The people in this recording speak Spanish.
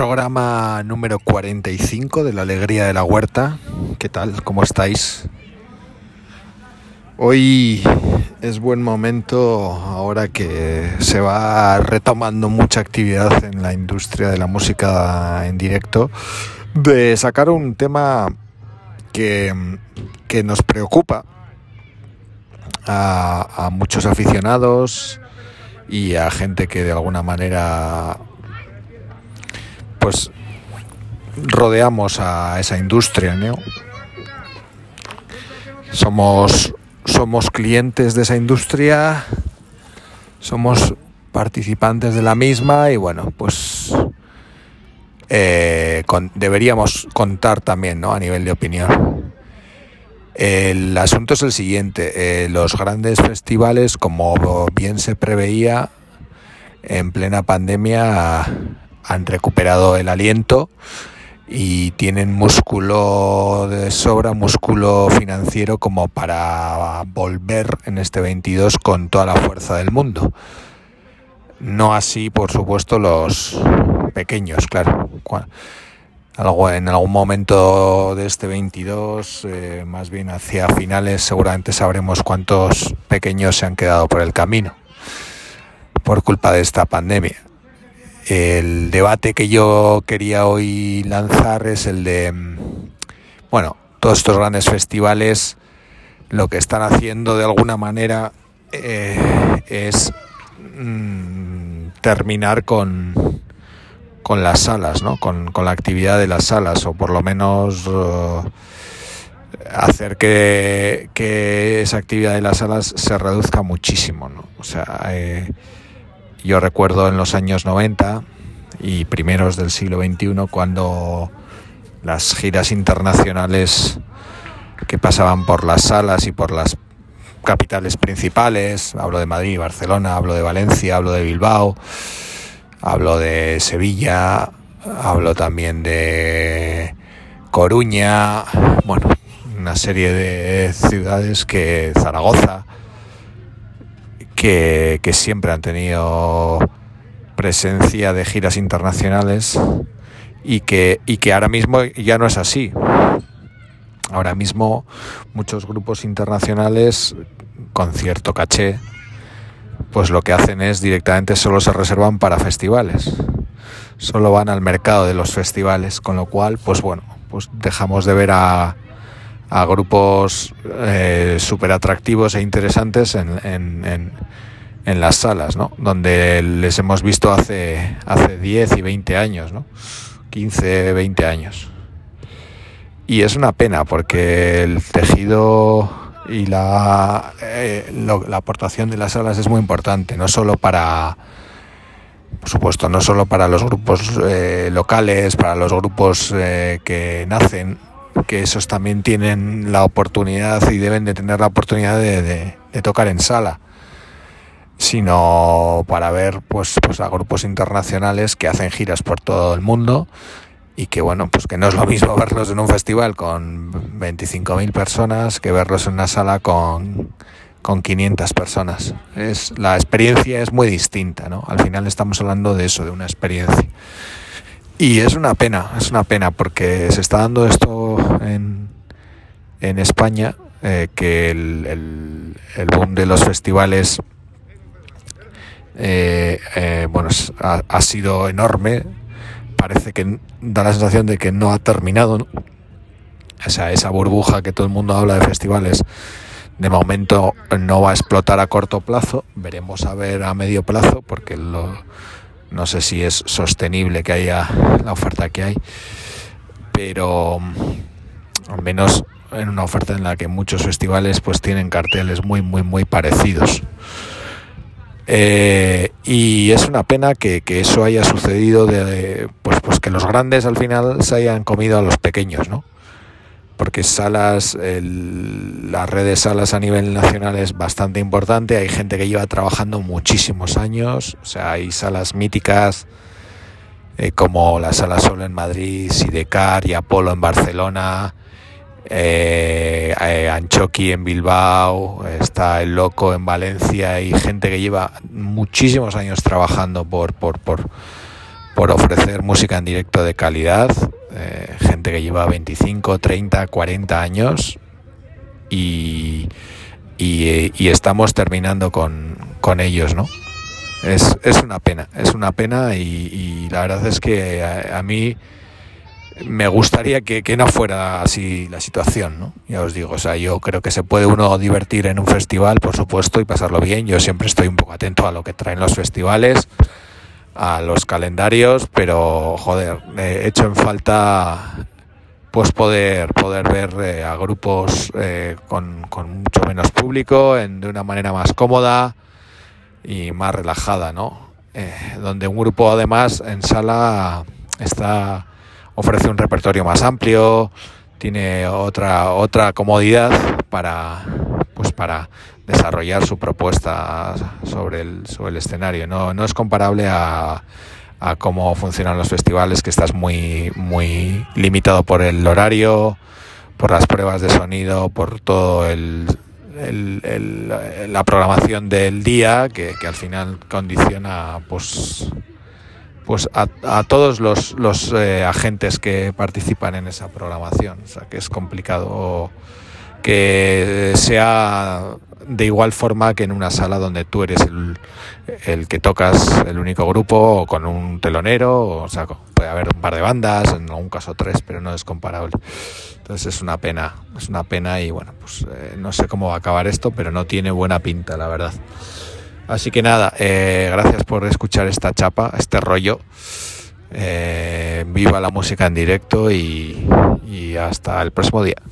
programa número 45 de la Alegría de la Huerta. ¿Qué tal? ¿Cómo estáis? Hoy es buen momento, ahora que se va retomando mucha actividad en la industria de la música en directo, de sacar un tema que, que nos preocupa a, a muchos aficionados y a gente que de alguna manera pues rodeamos a esa industria, ¿no? Somos, somos clientes de esa industria, somos participantes de la misma y bueno, pues eh, deberíamos contar también, ¿no? A nivel de opinión. El asunto es el siguiente, eh, los grandes festivales, como bien se preveía, en plena pandemia han recuperado el aliento y tienen músculo de sobra, músculo financiero como para volver en este 22 con toda la fuerza del mundo. No así, por supuesto, los pequeños, claro. Algo, en algún momento de este 22, eh, más bien hacia finales, seguramente sabremos cuántos pequeños se han quedado por el camino por culpa de esta pandemia. El debate que yo quería hoy lanzar es el de, bueno, todos estos grandes festivales lo que están haciendo de alguna manera eh, es mm, terminar con, con las salas, ¿no? Con, con, la actividad de las salas, o por lo menos uh, hacer que, que, esa actividad de las salas se reduzca muchísimo, ¿no? O sea, eh, yo recuerdo en los años 90 y primeros del siglo XXI cuando las giras internacionales que pasaban por las salas y por las capitales principales, hablo de Madrid, Barcelona, hablo de Valencia, hablo de Bilbao, hablo de Sevilla, hablo también de Coruña, bueno, una serie de ciudades que Zaragoza, que, siempre han tenido presencia de giras internacionales y que, y que ahora mismo ya no es así. Ahora mismo muchos grupos internacionales con cierto caché, pues lo que hacen es directamente solo se reservan para festivales. Solo van al mercado de los festivales, con lo cual, pues bueno, pues dejamos de ver a, a grupos eh, súper atractivos e interesantes en, en, en, las salas, ¿no? Donde les hemos visto hace, hace 10 y 20 años, ¿no? 15, 20 años. Y es una pena porque el tejido y la, eh, la aportación de las salas es muy importante, no solo para, por supuesto, no solo para los grupos eh, locales, para los grupos eh, que nacen que esos también tienen la oportunidad y deben de tener la oportunidad de, tocar en sala sino para ver pues, pues a grupos internacionales que hacen giras por todo el mundo y que bueno, pues que no es lo mismo verlos en un festival con 25.000 personas que verlos en una sala con, con 500 personas. Es, la experiencia es muy distinta, ¿no? Al final estamos hablando de eso, de una experiencia. Y es una pena, es una pena porque se está dando esto en, en España, eh, que el, el, boom de los festivales eh, eh, bueno, ha, ha, sido enorme. Parece que da la sensación de que no ha terminado. O sea, esa burbuja que todo el mundo habla de festivales, de momento no va a explotar a corto plazo. Veremos a ver a medio plazo, porque lo, no sé si es sostenible que haya la oferta que hay, pero al menos en una oferta en la que muchos festivales pues tienen carteles muy muy muy parecidos. Eh, y es una pena que, que eso haya sucedido de, pues, pues que los grandes al final se hayan comido a los pequeños, ¿no? Porque salas, el, la red de salas a nivel nacional es bastante importante, hay gente que lleva trabajando muchísimos años, o sea, hay salas míticas eh, como la Sala Sol en Madrid, Sidecar y Apolo en Barcelona, eh, eh, Anchoqui en Bilbao, está El Loco en Valencia. Y gente que lleva muchísimos años trabajando por, por, por por ofrecer música en directo de calidad, eh, gente que lleva 25, 30, 40 años y, y, estamos terminando con, con ellos, ¿no? Es, es, una pena, es una pena y, la verdad es que a, mí me gustaría que, que, no fuera así la situación, ¿no? Ya os digo, o sea, yo creo que se puede uno divertir en un festival, por supuesto, y pasarlo bien. Yo siempre estoy un poco atento a lo que traen los festivales a los calendarios, pero joder, he hecho en falta pues poder poder ver eh, a grupos eh, con, mucho menos público en, de una manera más cómoda y más relajada, ¿no? Eh, donde un grupo además en sala está ofrece un repertorio más amplio, tiene otra otra comodidad para pues para desarrollar su propuesta sobre el, sobre el escenario. No, no es comparable a, a cómo funcionan los festivales, que estás muy, muy limitado por el horario, por las pruebas de sonido, por todo el, la programación del día, que, al final condiciona pues pues a, a todos los, los eh, agentes que participan en esa programación. O sea que es complicado que sea de igual forma que en una sala donde tú eres el, el que tocas el único grupo o con un telonero, o, sea, puede haber un par de bandas, en algún caso tres, pero no es comparable. Entonces es una pena, es una pena y bueno, pues eh, no sé cómo va a acabar esto, pero no tiene buena pinta, la verdad. Así que nada, eh, gracias por escuchar esta chapa, este rollo. Eh, viva la música en directo y hasta el próximo día.